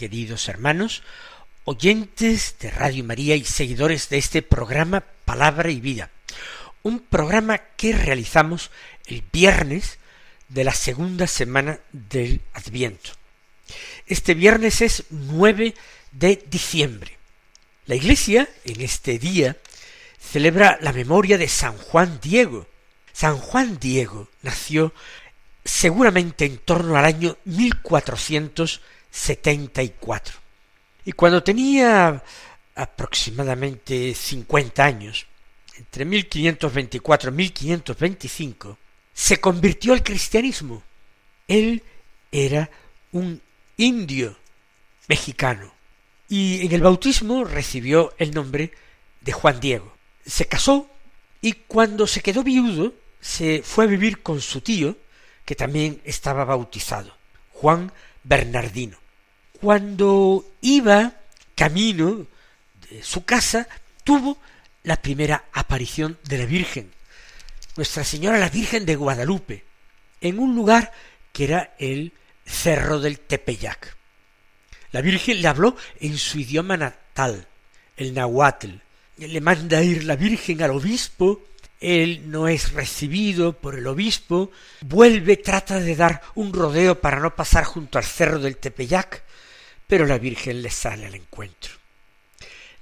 queridos hermanos, oyentes de Radio María y seguidores de este programa Palabra y Vida. Un programa que realizamos el viernes de la segunda semana del Adviento. Este viernes es 9 de diciembre. La Iglesia en este día celebra la memoria de San Juan Diego. San Juan Diego nació seguramente en torno al año 1474. Y cuando tenía aproximadamente 50 años, entre 1524 y 1525, se convirtió al cristianismo. Él era un indio mexicano y en el bautismo recibió el nombre de Juan Diego se casó y cuando se quedó viudo se fue a vivir con su tío, que también estaba bautizado, Juan Bernardino. Cuando iba camino de su casa, tuvo la primera aparición de la Virgen, Nuestra Señora la Virgen de Guadalupe, en un lugar que era el Cerro del Tepeyac. La Virgen le habló en su idioma natal, el nahuatl, le manda ir la Virgen al obispo, él no es recibido por el obispo, vuelve, trata de dar un rodeo para no pasar junto al cerro del Tepeyac, pero la Virgen le sale al encuentro.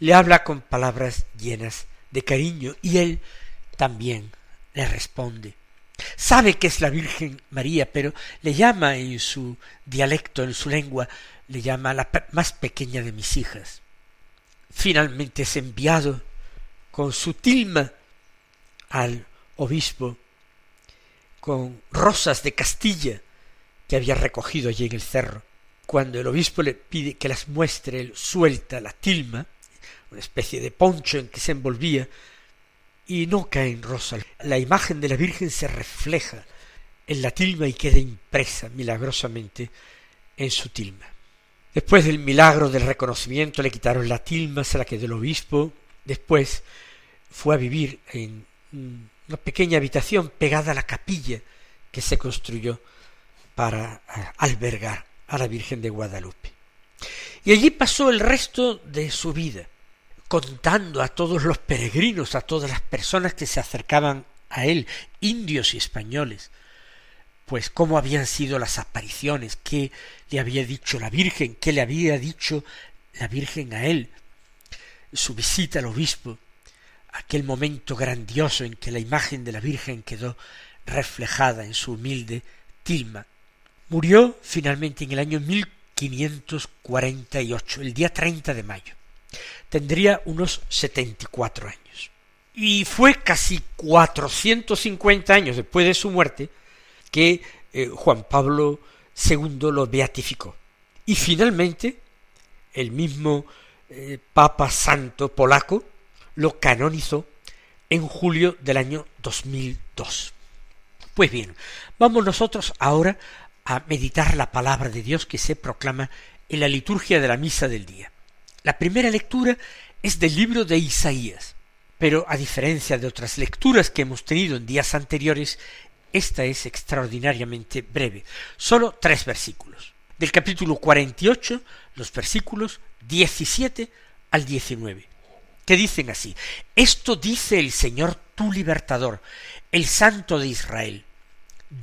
Le habla con palabras llenas de cariño y él también le responde. Sabe que es la Virgen María, pero le llama en su dialecto, en su lengua, le llama la más pequeña de mis hijas. Finalmente es enviado con su tilma al obispo, con rosas de Castilla que había recogido allí en el cerro. Cuando el obispo le pide que las muestre, él suelta la tilma, una especie de poncho en que se envolvía, y no cae en rosa. La imagen de la Virgen se refleja en la tilma y queda impresa milagrosamente en su tilma. Después del milagro del reconocimiento le quitaron la tilma, se la quedó el obispo. Después fue a vivir en una pequeña habitación pegada a la capilla que se construyó para eh, albergar a la Virgen de Guadalupe. Y allí pasó el resto de su vida, contando a todos los peregrinos, a todas las personas que se acercaban a él, indios y españoles, pues cómo habían sido las apariciones, qué le había dicho la Virgen, qué le había dicho la Virgen a él, su visita al obispo, aquel momento grandioso en que la imagen de la Virgen quedó reflejada en su humilde tilma. Murió finalmente en el año 1548, el día 30 de mayo. Tendría unos setenta y cuatro años. Y fue casi cuatrocientos cincuenta años después de su muerte que eh, Juan Pablo II lo beatificó. Y finalmente, el mismo eh, Papa Santo polaco lo canonizó en julio del año 2002. Pues bien, vamos nosotros ahora a meditar la palabra de Dios que se proclama en la liturgia de la misa del día. La primera lectura es del libro de Isaías, pero a diferencia de otras lecturas que hemos tenido en días anteriores, esta es extraordinariamente breve, solo tres versículos. Del capítulo 48, los versículos 17 al 19 que dicen así, esto dice el Señor tu libertador, el Santo de Israel.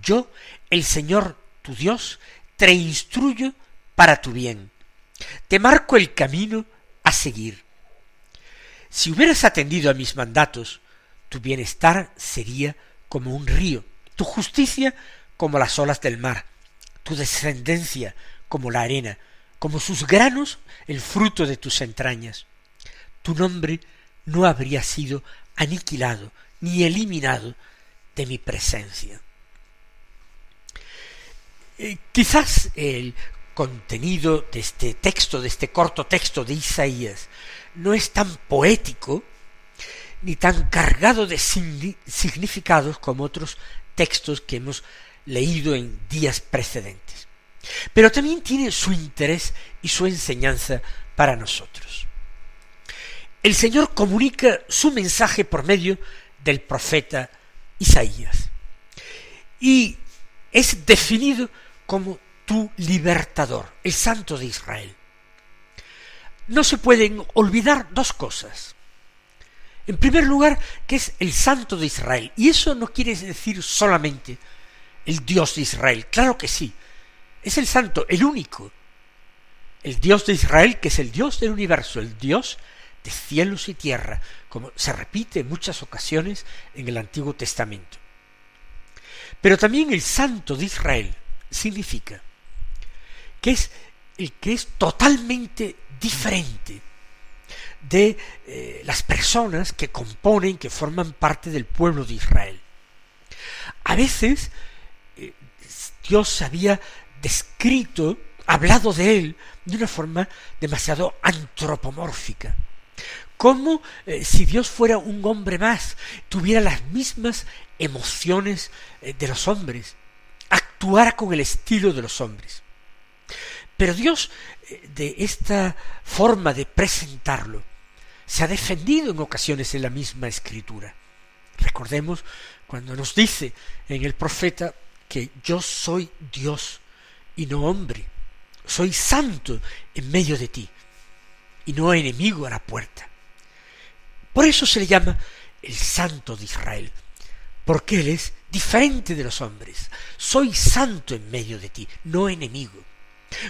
Yo, el Señor tu Dios, te instruyo para tu bien. Te marco el camino a seguir. Si hubieras atendido a mis mandatos, tu bienestar sería como un río, tu justicia como las olas del mar, tu descendencia como la arena, como sus granos el fruto de tus entrañas tu nombre no habría sido aniquilado ni eliminado de mi presencia. Eh, quizás el contenido de este texto, de este corto texto de Isaías, no es tan poético ni tan cargado de significados como otros textos que hemos leído en días precedentes. Pero también tiene su interés y su enseñanza para nosotros. El Señor comunica su mensaje por medio del profeta Isaías y es definido como tu libertador, el Santo de Israel. No se pueden olvidar dos cosas. En primer lugar, que es el Santo de Israel. Y eso no quiere decir solamente el Dios de Israel. Claro que sí. Es el Santo, el único. El Dios de Israel, que es el Dios del universo, el Dios de cielos y tierra, como se repite en muchas ocasiones en el Antiguo Testamento. Pero también el Santo de Israel significa que es el que es totalmente diferente de eh, las personas que componen, que forman parte del pueblo de Israel. A veces eh, Dios había descrito, hablado de él de una forma demasiado antropomórfica, como eh, si Dios fuera un hombre más, tuviera las mismas emociones de los hombres, actuara con el estilo de los hombres. Pero Dios, de esta forma de presentarlo, se ha defendido en ocasiones en la misma escritura. Recordemos cuando nos dice en el profeta que yo soy Dios y no hombre, soy santo en medio de ti y no enemigo a la puerta. Por eso se le llama el santo de Israel, porque él es diferente de los hombres. Soy santo en medio de ti, no enemigo.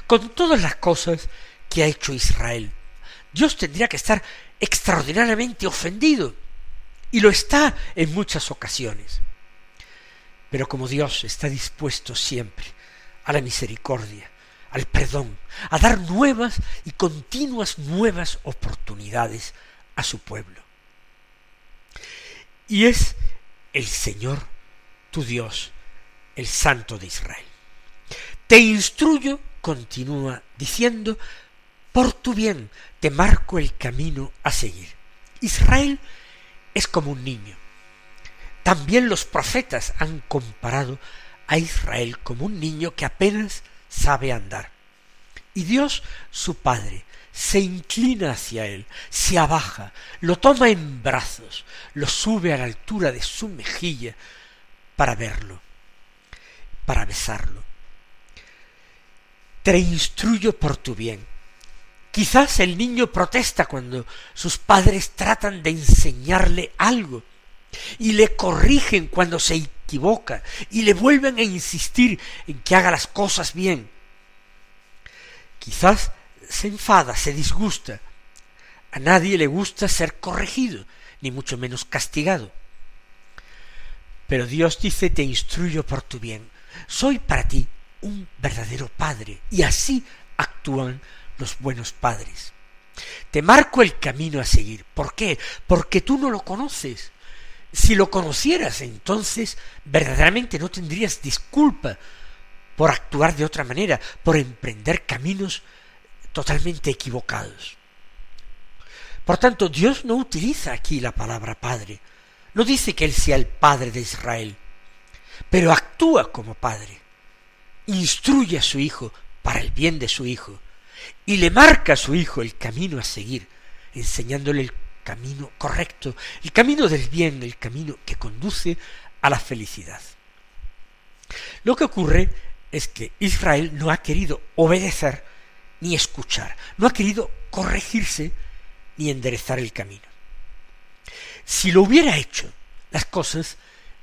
Con todas las cosas que ha hecho Israel, Dios tendría que estar extraordinariamente ofendido. Y lo está en muchas ocasiones. Pero como Dios está dispuesto siempre a la misericordia, al perdón, a dar nuevas y continuas nuevas oportunidades a su pueblo. Y es el Señor, tu Dios, el Santo de Israel. Te instruyo, continúa diciendo, por tu bien te marco el camino a seguir. Israel es como un niño. También los profetas han comparado a Israel como un niño que apenas sabe andar. Y Dios, su Padre, se inclina hacia él, se abaja, lo toma en brazos, lo sube a la altura de su mejilla para verlo, para besarlo. Te instruyo por tu bien, Quizás el niño protesta cuando sus padres tratan de enseñarle algo y le corrigen cuando se equivoca y le vuelven a insistir en que haga las cosas bien. Quizás se enfada, se disgusta. A nadie le gusta ser corregido, ni mucho menos castigado. Pero Dios dice, te instruyo por tu bien. Soy para ti un verdadero padre. Y así actúan los buenos padres. Te marco el camino a seguir. ¿Por qué? Porque tú no lo conoces. Si lo conocieras, entonces verdaderamente no tendrías disculpa por actuar de otra manera, por emprender caminos totalmente equivocados. Por tanto, Dios no utiliza aquí la palabra Padre. No dice que Él sea el Padre de Israel, pero actúa como Padre. Instruye a su Hijo para el bien de su Hijo y le marca a su hijo el camino a seguir, enseñándole el camino correcto, el camino del bien, el camino que conduce a la felicidad. Lo que ocurre es que Israel no ha querido obedecer ni escuchar, no ha querido corregirse ni enderezar el camino. Si lo hubiera hecho, las cosas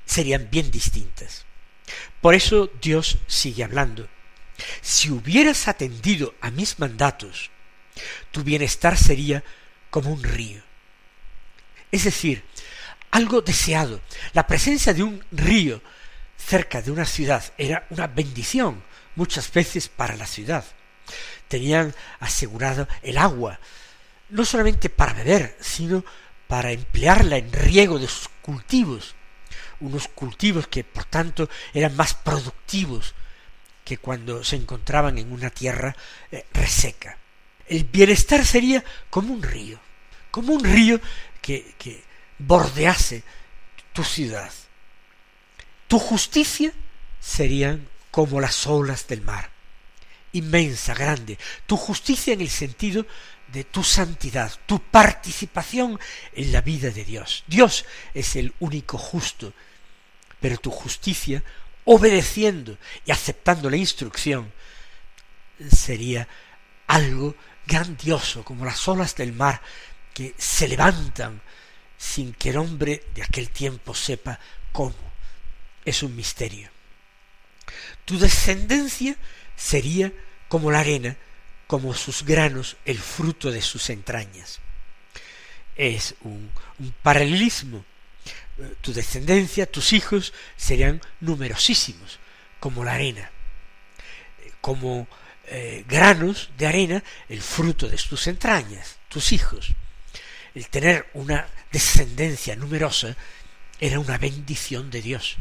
serían bien distintas. Por eso Dios sigue hablando si hubieras atendido a mis mandatos, tu bienestar sería como un río. Es decir, algo deseado. La presencia de un río cerca de una ciudad era una bendición muchas veces para la ciudad. Tenían asegurado el agua, no solamente para beber, sino para emplearla en riego de sus cultivos, unos cultivos que por tanto eran más productivos que cuando se encontraban en una tierra eh, reseca. El bienestar sería como un río, como un río que, que bordease tu ciudad. Tu justicia serían como las olas del mar, inmensa, grande. Tu justicia en el sentido de tu santidad, tu participación en la vida de Dios. Dios es el único justo, pero tu justicia, obedeciendo y aceptando la instrucción, sería algo grandioso, como las olas del mar que se levantan sin que el hombre de aquel tiempo sepa cómo. Es un misterio. Tu descendencia sería como la arena como sus granos el fruto de sus entrañas. Es un, paralelismo. Tu descendencia, tus hijos, serían numerosísimos, como la arena, como eh, granos de arena, el fruto de tus entrañas, tus hijos. El tener una descendencia numerosa era una bendición de Dios.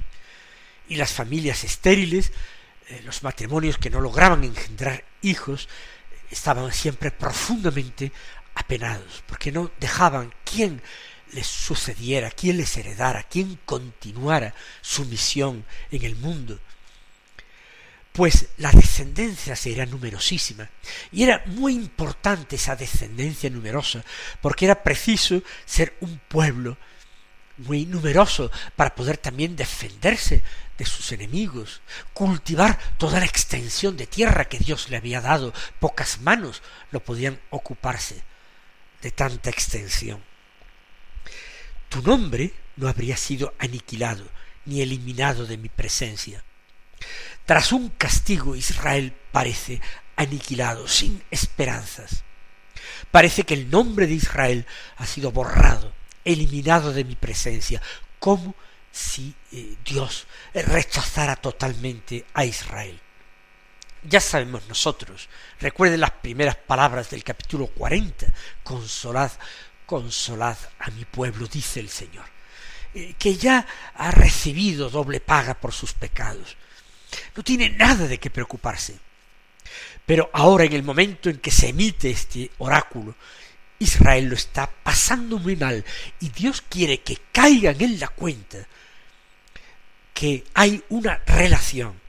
Y las familias estériles, los matrimonios que no lograban engendrar hijos, estaban siempre profundamente apenados, porque no dejaban quien les sucediera, quien les heredara, quien continuara su misión en el mundo. Pues la descendencia sería numerosísima, y era muy importante esa descendencia numerosa, porque era preciso ser un pueblo muy numeroso para poder también defenderse de sus enemigos, cultivar toda la extensión de tierra que Dios le había dado, pocas manos lo podían ocuparse de tanta extensión. Tu nombre no habría sido aniquilado ni eliminado de mi presencia. Tras un castigo Israel parece aniquilado, sin esperanzas. Parece que el nombre de Israel ha sido borrado, eliminado de mi presencia, como si eh, Dios rechazara totalmente a Israel. Ya sabemos nosotros, recuerden las primeras palabras del capítulo cuarenta, consolad, consolad a mi pueblo, dice el Señor, eh, que ya ha recibido doble paga por sus pecados. No tiene nada de qué preocuparse. Pero ahora en el momento en que se emite este oráculo, Israel lo está pasando muy mal y Dios quiere que caigan en la cuenta que hay una relación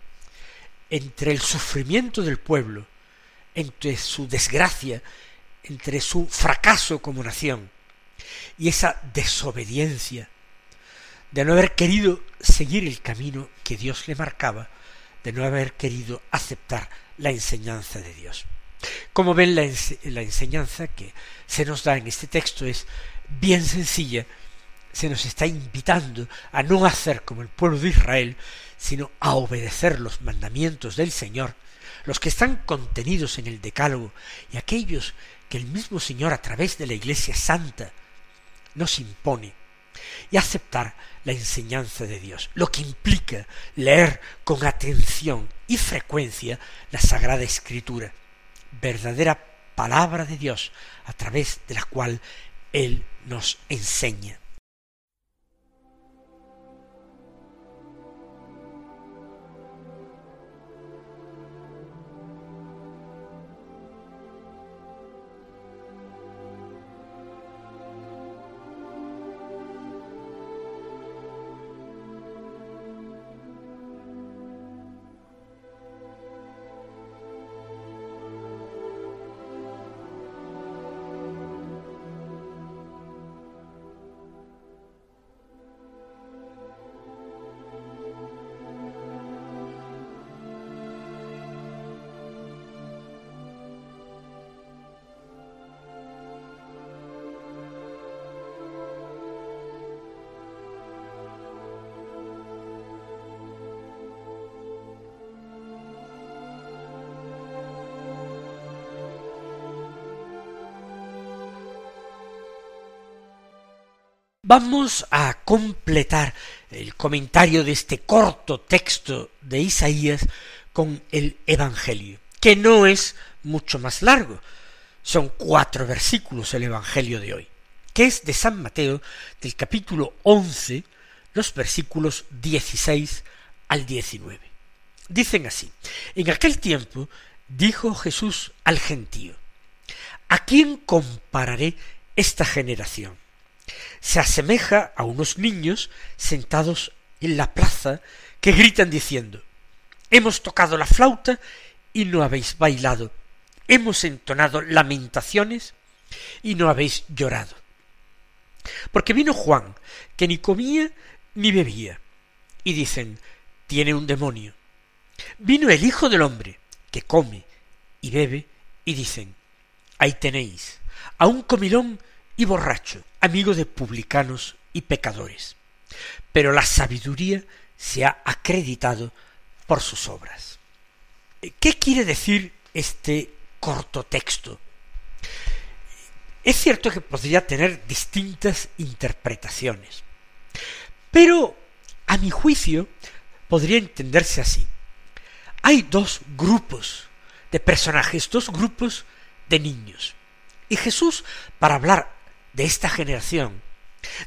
entre el sufrimiento del pueblo, entre su desgracia, entre su fracaso como nación y esa desobediencia de no haber querido seguir el camino que Dios le marcaba, de no haber querido aceptar la enseñanza de Dios. Como ven, la, la enseñanza que se nos da en este texto es bien sencilla. Se nos está invitando a no hacer como el pueblo de Israel, sino a obedecer los mandamientos del Señor, los que están contenidos en el Decálogo y aquellos que el mismo Señor a través de la Iglesia Santa nos impone, y aceptar la enseñanza de Dios, lo que implica leer con atención y frecuencia la Sagrada Escritura, verdadera palabra de Dios a través de la cual Él nos enseña. Vamos a completar el comentario de este corto texto de Isaías con el Evangelio, que no es mucho más largo. Son cuatro versículos el Evangelio de hoy, que es de San Mateo del capítulo once, los versículos dieciséis al diecinueve. Dicen así, En aquel tiempo dijo Jesús al gentío, ¿A quién compararé esta generación? Se asemeja a unos niños sentados en la plaza que gritan diciendo, Hemos tocado la flauta y no habéis bailado, hemos entonado lamentaciones y no habéis llorado. Porque vino Juan, que ni comía ni bebía, y dicen, tiene un demonio. Vino el Hijo del Hombre, que come y bebe, y dicen, ahí tenéis, a un comilón y borracho, amigo de publicanos y pecadores. Pero la sabiduría se ha acreditado por sus obras. ¿Qué quiere decir este corto texto? Es cierto que podría tener distintas interpretaciones, pero a mi juicio podría entenderse así. Hay dos grupos de personajes, dos grupos de niños. Y Jesús, para hablar de esta generación,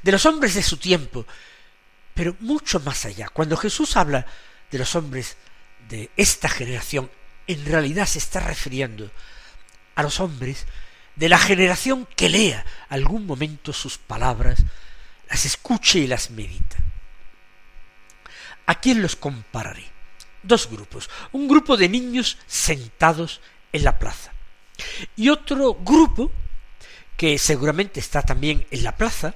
de los hombres de su tiempo, pero mucho más allá, cuando Jesús habla de los hombres de esta generación, en realidad se está refiriendo a los hombres de la generación que lea algún momento sus palabras, las escuche y las medita. ¿A quién los compararé? Dos grupos. Un grupo de niños sentados en la plaza. Y otro grupo que seguramente está también en la plaza,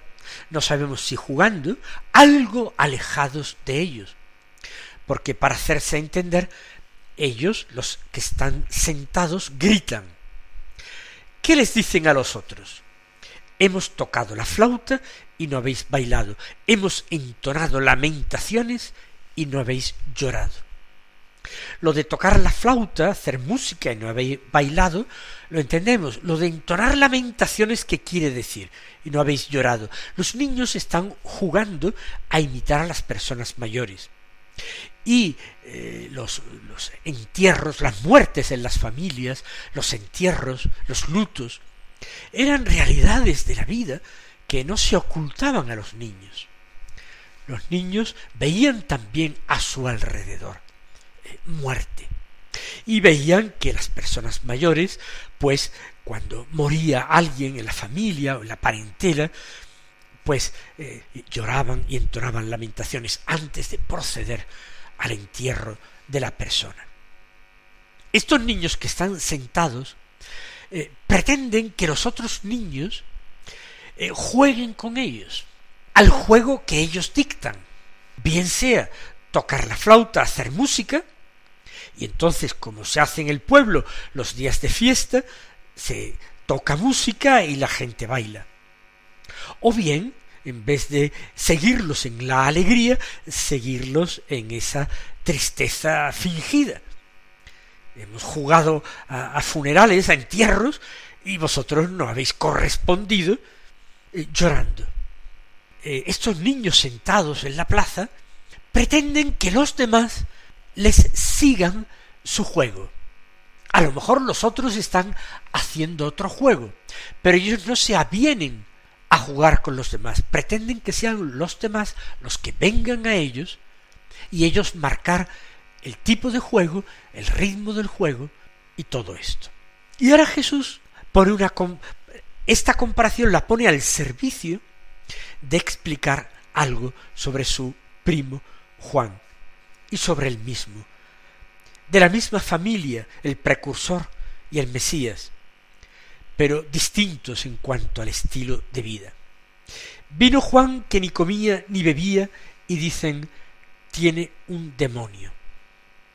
no sabemos si jugando, algo alejados de ellos. Porque para hacerse entender, ellos, los que están sentados, gritan ¿Qué les dicen a los otros? Hemos tocado la flauta y no habéis bailado. Hemos entonado lamentaciones y no habéis llorado. Lo de tocar la flauta, hacer música y no habéis bailado, lo entendemos. Lo de entonar lamentaciones, ¿qué quiere decir? Y no habéis llorado. Los niños están jugando a imitar a las personas mayores y eh, los, los entierros, las muertes en las familias, los entierros, los lutos, eran realidades de la vida que no se ocultaban a los niños. Los niños veían también a su alrededor muerte y veían que las personas mayores, pues cuando moría alguien en la familia o en la parentela, pues eh, lloraban y entonaban lamentaciones antes de proceder al entierro de la persona. Estos niños que están sentados eh, pretenden que los otros niños eh, jueguen con ellos, al juego que ellos dictan, bien sea tocar la flauta, hacer música, y entonces como se hace en el pueblo los días de fiesta, se toca música y la gente baila. O bien en vez de seguirlos en la alegría, seguirlos en esa tristeza fingida. Hemos jugado a, funerales, a entierros, y vosotros no habéis correspondido eh, llorando. Eh, estos niños sentados en la plaza pretenden que los demás les sigan su juego. A lo mejor los otros están haciendo otro juego, pero ellos no se avienen a jugar con los demás. Pretenden que sean los demás los que vengan a ellos y ellos marcar el tipo de juego, el ritmo del juego y todo esto. Y ahora Jesús pone una esta comparación la pone al servicio de explicar algo sobre su primo Juan y sobre él mismo, de la misma familia, el precursor y el Mesías, pero distintos en cuanto al estilo de vida. Vino Juan que ni comía ni bebía y dicen tiene un demonio.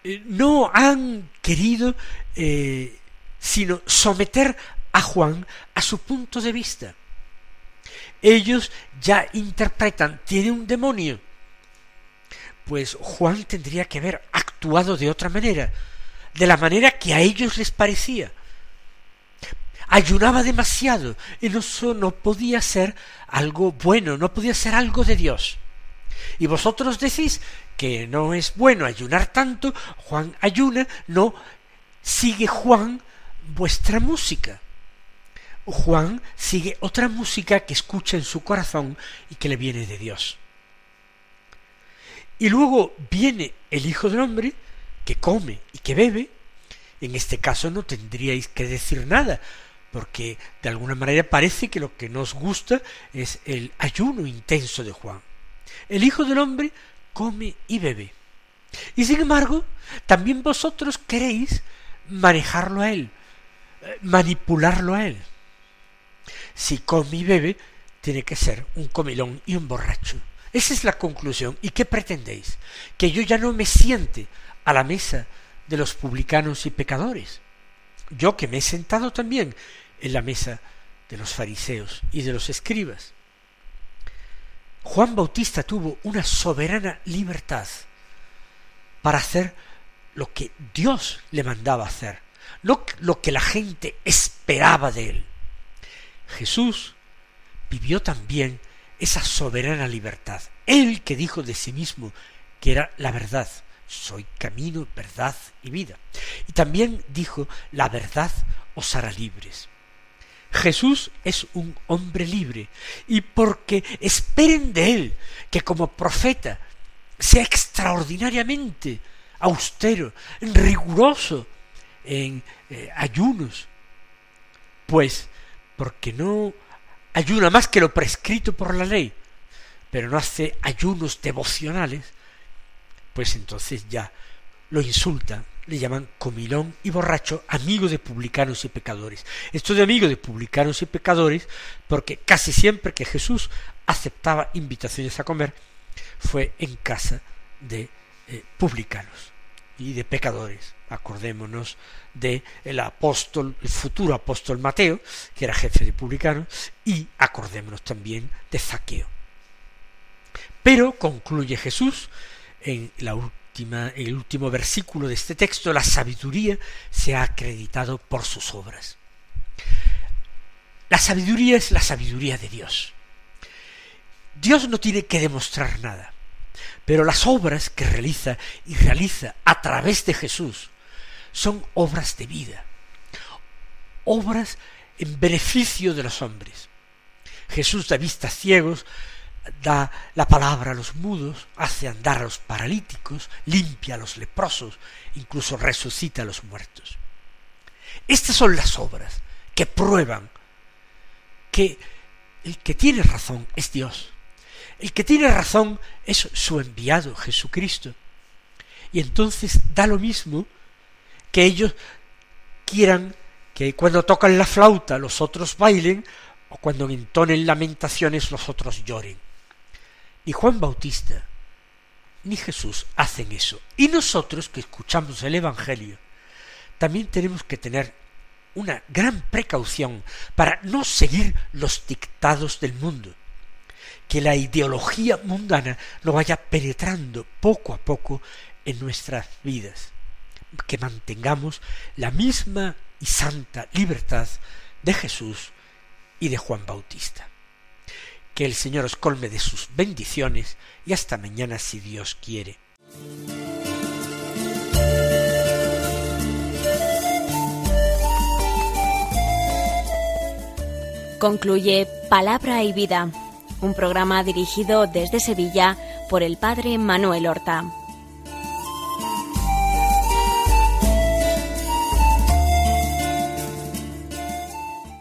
Eh, no han querido eh, sino someter a Juan a su punto de vista. Ellos ya interpretan tiene un demonio. Pues Juan tendría que haber actuado de otra manera, de la manera que a ellos les parecía ayunaba demasiado, y eso no podía ser algo bueno, no podía ser algo de Dios. Y vosotros decís que no es bueno ayunar tanto, Juan ayuna, no, sigue Juan vuestra música. Juan sigue otra música que escucha en su corazón y que le viene de Dios. Y luego viene el Hijo del Hombre que come y que bebe, en este caso no tendríais que decir nada, porque de alguna manera parece que lo que nos gusta es el ayuno intenso de Juan. El Hijo del Hombre come y bebe. Y sin embargo, también vosotros queréis manejarlo a él, manipularlo a él. Si come y bebe, tiene que ser un comilón y un borracho. Esa es la conclusión. ¿Y qué pretendéis? Que yo ya no me siente a la mesa de los publicanos y pecadores. Yo que me he sentado también en la mesa de los fariseos y de los escribas. Juan Bautista tuvo una soberana libertad para hacer lo que Dios le mandaba hacer, no lo que la gente esperaba de él. Jesús vivió también esa soberana libertad. Él que dijo de sí mismo que era la verdad, soy camino, verdad y vida. Y también dijo, la verdad os hará libres. Jesús es un hombre libre y porque esperen de él que como profeta sea extraordinariamente austero, riguroso en eh, ayunos, pues porque no ayuna más que lo prescrito por la ley, pero no hace ayunos devocionales, pues entonces ya lo insulta le llaman comilón y borracho, amigo de publicanos y pecadores. Esto de amigo de publicanos y pecadores, porque casi siempre que Jesús aceptaba invitaciones a comer, fue en casa de eh, publicanos y de pecadores. Acordémonos de el apóstol, el futuro apóstol Mateo, que era jefe de publicanos, y acordémonos también de Zaqueo. Pero concluye Jesús en la el último versículo de este texto, la sabiduría se ha acreditado por sus obras. La sabiduría es la sabiduría de Dios. Dios no tiene que demostrar nada, pero las obras que realiza y realiza a través de Jesús son obras de vida, obras en beneficio de los hombres. Jesús da vistas ciegos, da la palabra a los mudos, hace andar a los paralíticos, limpia a los leprosos, incluso resucita a los muertos. Estas son las obras que prueban que el que tiene razón es Dios. El que tiene razón es su enviado, Jesucristo. Y entonces da lo mismo que ellos quieran que cuando tocan la flauta los otros bailen o cuando entonen lamentaciones los otros lloren. Ni Juan Bautista ni Jesús hacen eso. Y nosotros que escuchamos el Evangelio, también tenemos que tener una gran precaución para no seguir los dictados del mundo, que la ideología mundana no vaya penetrando poco a poco en nuestras vidas, que mantengamos la misma y santa libertad de Jesús y de Juan Bautista. Que el Señor os colme de sus bendiciones y hasta mañana si Dios quiere. Concluye Palabra y Vida, un programa dirigido desde Sevilla por el Padre Manuel Horta.